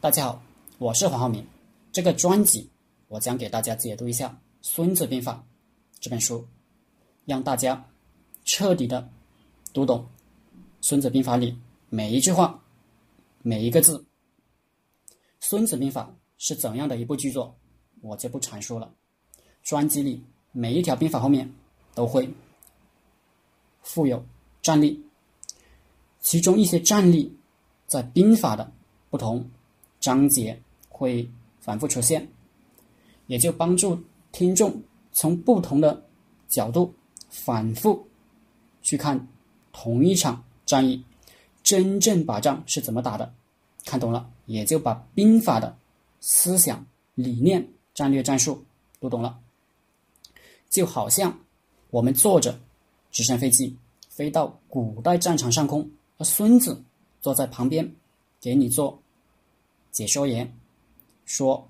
大家好，我是黄浩明。这个专辑我将给大家解读一下《孙子兵法》这本书，让大家彻底的读懂《孙子兵法》里每一句话、每一个字。《孙子兵法》是怎样的一部巨作，我就不阐述了。专辑里每一条兵法后面都会附有战例，其中一些战例在兵法的不同。章节会反复出现，也就帮助听众从不同的角度反复去看同一场战役，真正把仗是怎么打的，看懂了，也就把兵法的思想、理念、战略、战术读懂了。就好像我们坐着直升飞机飞到古代战场上空，而孙子坐在旁边给你做。解说员说：“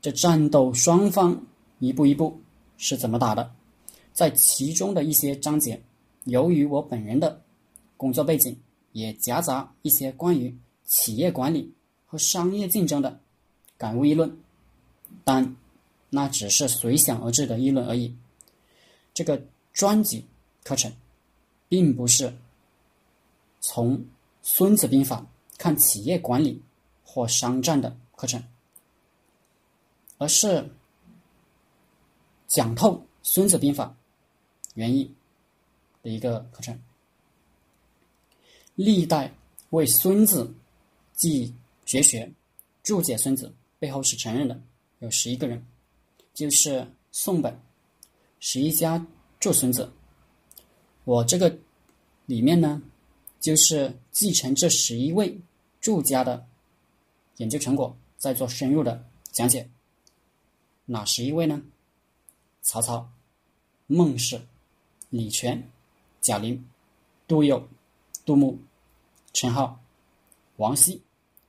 这战斗双方一步一步是怎么打的？在其中的一些章节，由于我本人的工作背景，也夹杂一些关于企业管理和商业竞争的感悟议论，但那只是随想而至的议论而已。这个专辑课程，并不是从《孙子兵法》看企业管理。”或商战的课程，而是讲透《孙子兵法》原意的一个课程。历代为孙子记绝学、注解孙子背后是承认的有十一个人，就是宋本十一家注孙子。我这个里面呢，就是继承这十一位注家的。研究成果，再做深入的讲解。哪十一位呢？曹操、孟氏、李全、贾玲、杜佑、杜牧、陈浩、王羲、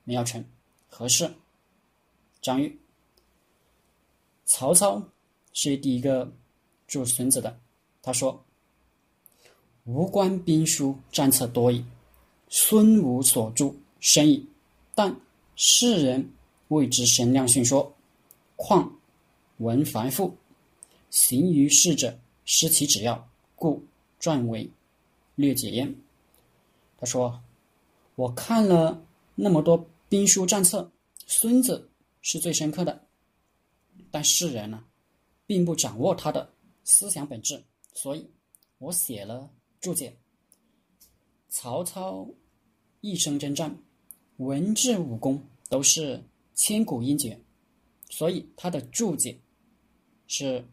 梅尧臣、何氏、张玉。曹操是第一个注孙子的。他说：“吴观兵书战策多矣，孙武所著深矣，但。”世人谓之神量训说，况文繁复，行于世者失其旨要，故撰为略解焉。他说：“我看了那么多兵书战策，孙子是最深刻的，但世人呢，并不掌握他的思想本质，所以我写了注解。曹操一生征战。”文治武功都是千古英杰，所以他的注解是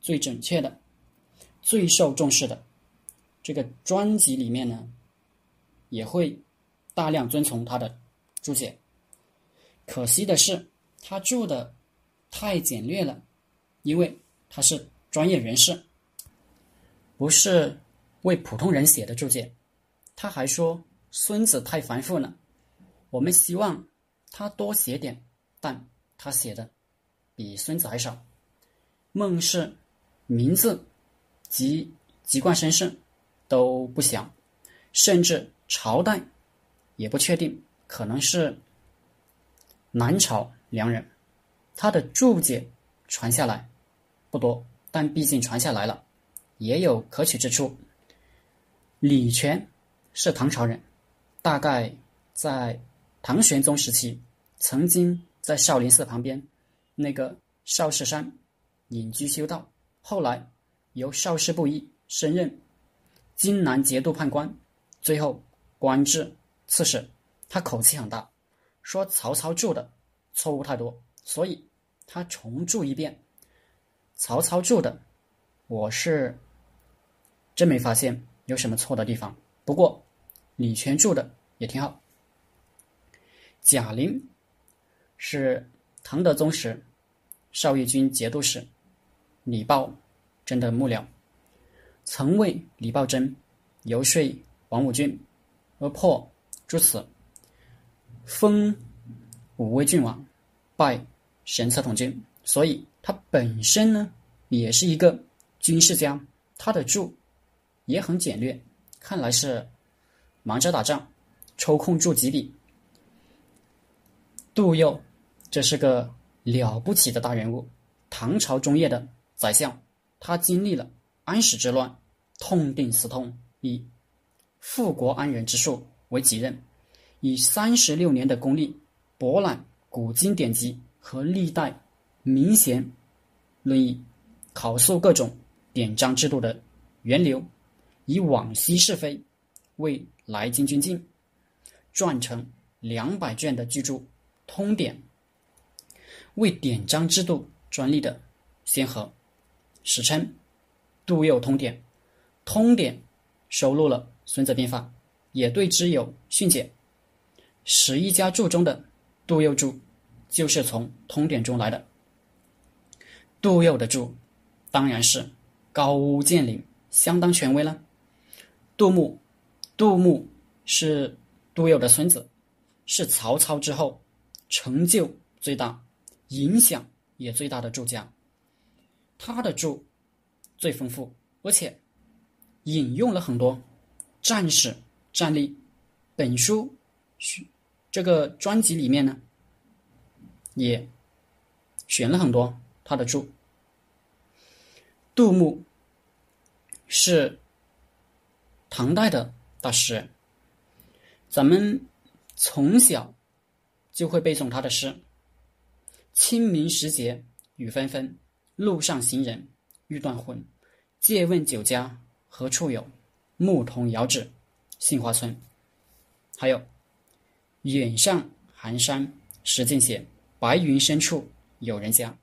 最准确的、最受重视的。这个专辑里面呢，也会大量遵从他的注解。可惜的是，他注的太简略了，因为他是专业人士，不是为普通人写的注解。他还说孙子太繁复了。我们希望他多写点，但他写的比孙子还少。孟氏名字及籍贯身世都不详，甚至朝代也不确定，可能是南朝梁人。他的注解传下来不多，但毕竟传下来了，也有可取之处。李全是唐朝人，大概在。唐玄宗时期，曾经在少林寺旁边那个少室山隐居修道，后来由少师布衣升任荆南节度判官，最后官至刺史。他口气很大，说曹操注的错误太多，所以他重注一遍。曹操注的，我是真没发现有什么错的地方。不过李全注的也挺好。贾玲是唐德宗时少义军节度使李抱真的幕僚，曾为李抱真游说王武俊而破诸此，封武威郡王，拜神策统军，所以他本身呢也是一个军事家，他的著也很简略，看来是忙着打仗，抽空注几笔。杜佑，这是个了不起的大人物，唐朝中叶的宰相。他经历了安史之乱，痛定思痛，以富国安人之术为己任，以三十六年的功力博览古今典籍和历代名贤论议，考述各种典章制度的源流，以往昔是非为来今君进，撰成两百卷的巨著《通典》，为典章制度专利的先河。史称《杜佑通典》，《通典》收录了《孙子兵法》，也对之有训解。十一家注中的杜佑注，就是从《通典》中来的。杜佑的注，当然是高屋建瓴，相当权威了。杜牧，杜牧是杜佑的孙子，是曹操之后成就最大、影响也最大的注家。他的注最丰富，而且引用了很多战史战例。本书这个专辑里面呢，也选了很多他的注。杜牧是唐代的大诗人，咱们从小就会背诵他的诗：“清明时节雨纷纷。”路上行人欲断魂，借问酒家何处有？牧童遥指杏花村。还有，远上寒山石径斜，白云深处有人家。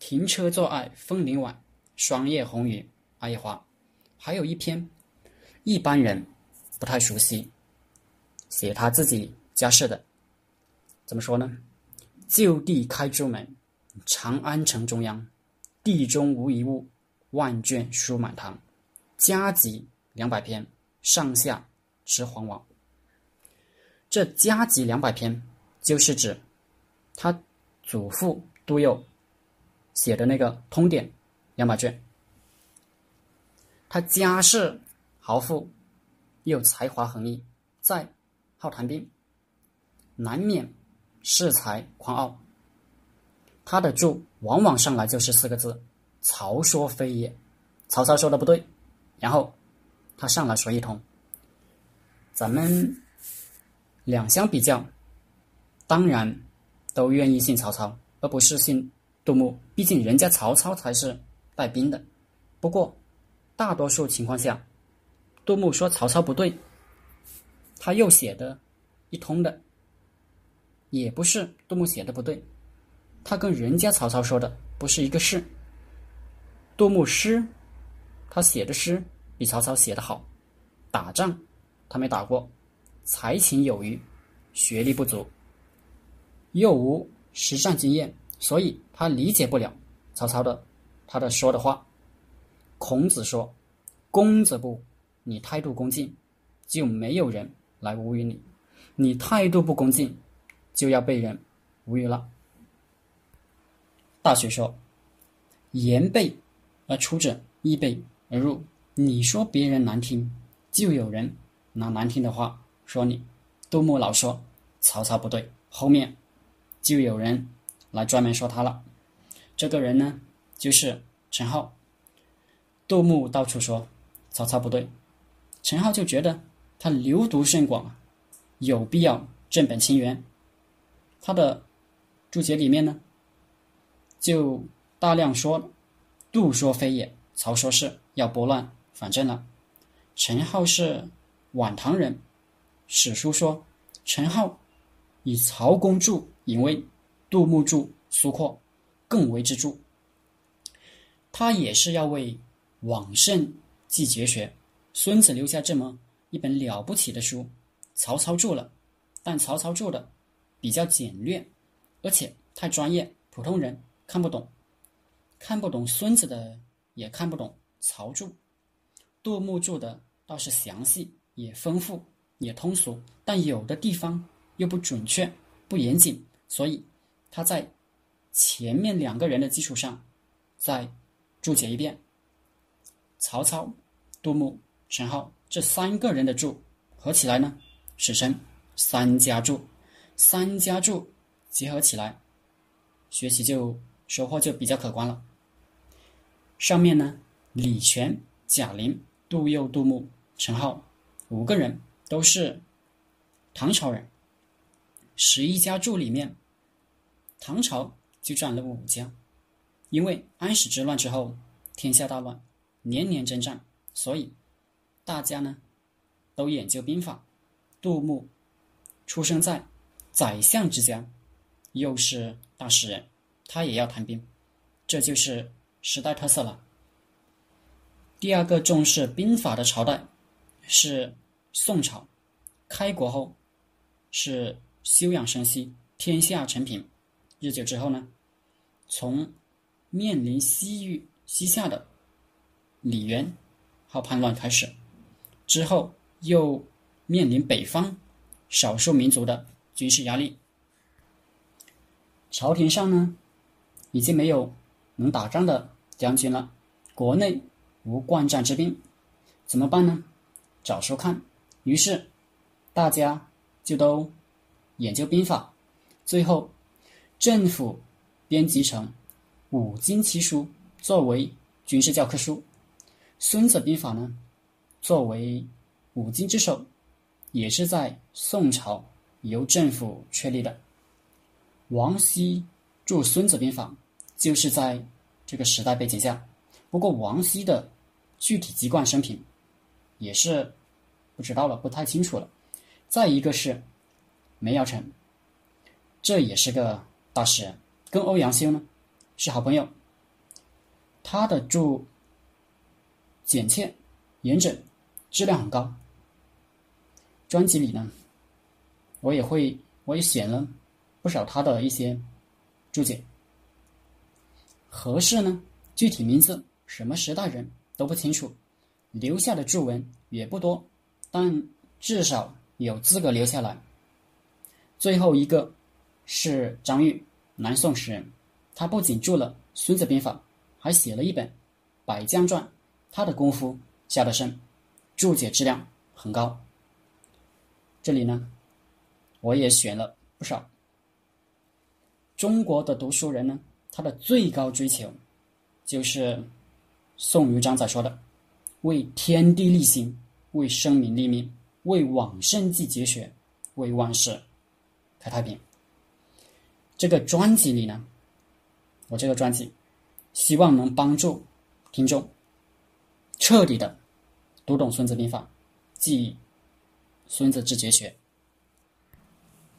停车坐爱枫林晚，霜叶红于艾叶花。还有一篇，一般人不太熟悉，写他自己家事的，怎么说呢？就地开朱门，长安城中央。地中无一物，万卷书满堂。家集两百篇，上下持黄王。这家集两百篇，就是指他祖父杜佑写的那个通典两百卷。他家世豪富，又才华横溢，在好谈兵，难免恃才狂傲。他的注往往上来就是四个字：“曹说非也。”曹操说的不对，然后他上来说一通。咱们两相比较，当然都愿意信曹操，而不是信杜牧。毕竟人家曹操才是带兵的。不过大多数情况下，杜牧说曹操不对，他又写的一通的，也不是杜牧写的不对。他跟人家曹操说的不是一个事。杜牧诗，他写的诗比曹操写的好。打仗他没打过，才情有余，学历不足，又无实战经验，所以他理解不了曹操的他的说的话。孔子说：“恭则不，你态度恭敬，就没有人来无语你；你态度不恭敬，就要被人无语了。”大学说：“言备而出者，亦备而入。你说别人难听，就有人拿难听的话说你。”杜牧老说曹操不对，后面就有人来专门说他了。这个人呢，就是陈浩。杜牧到处说曹操不对，陈浩就觉得他流毒甚广，有必要正本清源。他的注解里面呢。就大量说，杜说非也，曹说是要拨乱反正了。陈浩是晚唐人，史书说陈浩以曹公著隐为，杜牧著苏阔更为之著。他也是要为往圣继绝学。孙子留下这么一本了不起的书，曹操著了，但曹操著的比较简略，而且太专业，普通人。看不懂，看不懂孙子的，也看不懂曹著。杜牧著的倒是详细，也丰富，也通俗，但有的地方又不准确、不严谨，所以他在前面两个人的基础上再注解一遍。曹操、杜牧、陈浩这三个人的注合起来呢，史称三家注。三家注结合起来，学习就收获就比较可观了。上面呢，李全、贾玲、杜佑、杜牧、陈浩五个人都是唐朝人。十一家注里面，唐朝就占了五家。因为安史之乱之后，天下大乱，年年征战，所以大家呢都研究兵法。杜牧出生在宰相之家，又是大诗人，他也要谈兵，这就是时代特色了。第二个重视兵法的朝代是宋朝，开国后是休养生息，天下承平。日久之后呢，从面临西域西夏的李元号叛乱开始，之后又。面临北方少数民族的军事压力，朝廷上呢已经没有能打仗的将军了，国内无惯战之兵，怎么办呢？找书看。于是大家就都研究兵法，最后政府编辑成五经七书作为军事教科书，《孙子兵法》呢作为五经之首。也是在宋朝由政府确立的。王羲著《孙子兵法》，就是在这个时代背景下。不过，王羲的具体籍贯生平也是不知道了，不太清楚了。再一个是梅尧臣，这也是个大诗人，跟欧阳修呢是好朋友。他的注简切、严整，质量很高。专辑里呢，我也会，我也写了不少他的一些注解。何氏呢，具体名字、什么时代人都不清楚，留下的注文也不多，但至少有资格留下来。最后一个是张玉，南宋诗人，他不仅著了《孙子兵法》，还写了一本《百将传》，他的功夫下得深，注解质量很高。这里呢，我也选了不少。中国的读书人呢，他的最高追求，就是宋余章宰说的：“为天地立心，为生民立命，为往圣继绝学，为万世开太平。”这个专辑里呢，我这个专辑希望能帮助听众彻底的读懂《孙子兵法》，记忆。《孙子之绝学》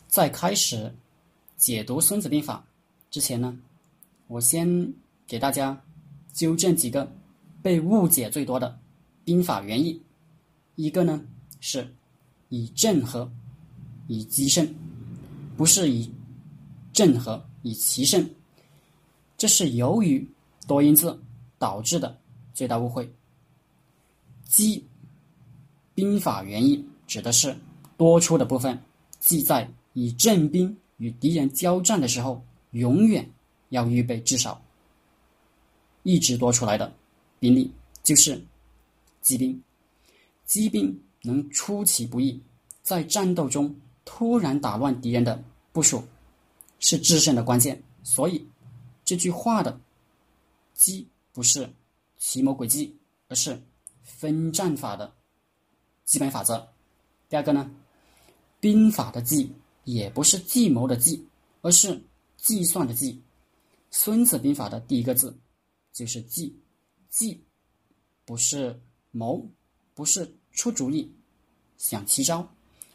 在开始解读《孙子兵法》之前呢，我先给大家纠正几个被误解最多的兵法原意。一个呢是以正和以奇胜，不是以正和以奇胜，这是由于多音字导致的最大误会。奇，兵法原意。指的是多出的部分，即在以正兵与敌人交战的时候，永远要预备至少一支多出来的兵力，就是机兵。机兵能出其不意，在战斗中突然打乱敌人的部署，是制胜的关键。所以这句话的“机”不是奇谋诡计，而是分战法的基本法则。第二个呢，兵法的计也不是计谋的计，而是计算的计。孙子兵法的第一个字就是计，计不是谋，不是出主意、想奇招，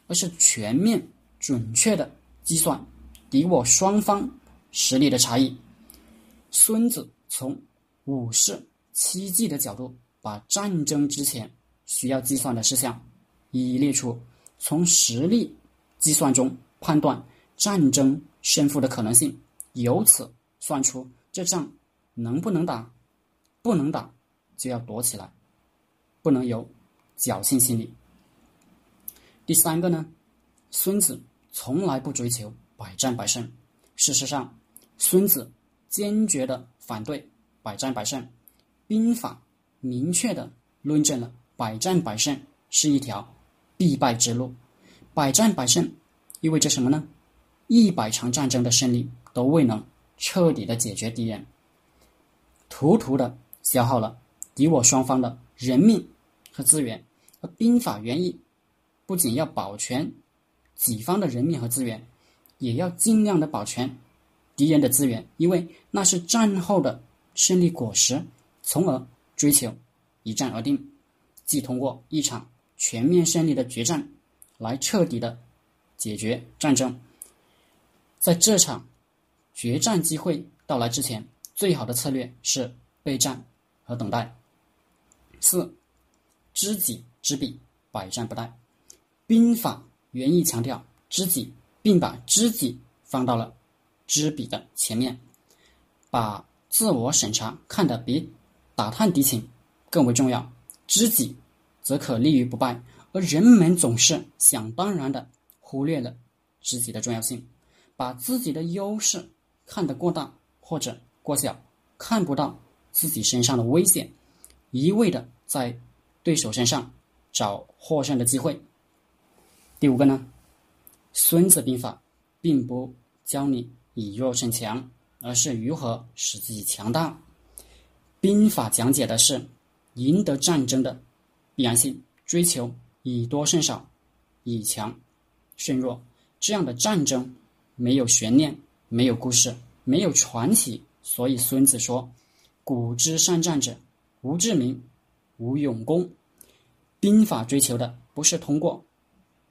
而是全面准确的计算敌我双方实力的差异。孙子从五事七计的角度，把战争之前需要计算的事项。一一列出，从实力计算中判断战争胜负的可能性，由此算出这仗能不能打，不能打就要躲起来，不能有侥幸心理。第三个呢，孙子从来不追求百战百胜，事实上，孙子坚决的反对百战百胜，兵法明确的论证了百战百胜是一条。必败之路，百战百胜意味着什么呢？一百场战争的胜利都未能彻底的解决敌人，途途的消耗了敌我双方的人命和资源。而兵法原意不仅要保全己方的人命和资源，也要尽量的保全敌人的资源，因为那是战后的胜利果实，从而追求一战而定，即通过一场全面胜利的决战来彻底的解决战争。在这场决战机会到来之前，最好的策略是备战和等待。四，知己知彼，百战不殆。兵法原意强调知己，并把知己放到了知彼的前面，把自我审查看得比打探敌情更为重要。知己则可立于不败，而人们总是想当然的忽略了知己的重要性。把自己的优势看得过大或者过小，看不到自己身上的危险，一味的在对手身上找获胜的机会。第五个呢，《孙子兵法》并不教你以弱胜强，而是如何使自己强大。兵法讲解的是赢得战争的必然性，追求以多胜少，以强胜弱这样的战争。没有悬念，没有故事，没有传奇，所以孙子说：“古之善战者，无智明，无勇功。”兵法追求的不是通过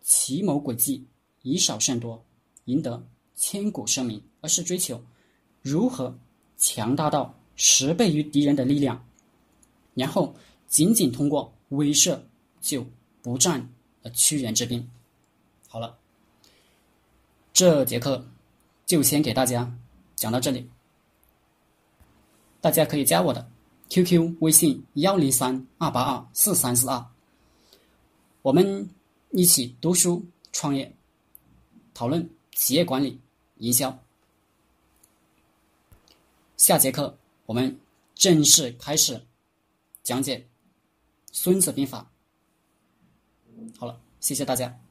奇谋诡计以少胜多，赢得千古声名，而是追求如何强大到十倍于敌人的力量，然后仅仅通过威慑就不战而屈人之兵。好了。这节课就先给大家讲到这里，大家可以加我的 QQ 微信幺零三二八二四三四二，我们一起读书、创业、讨论企业管理、营销。下节课我们正式开始讲解《孙子兵法》。好了，谢谢大家。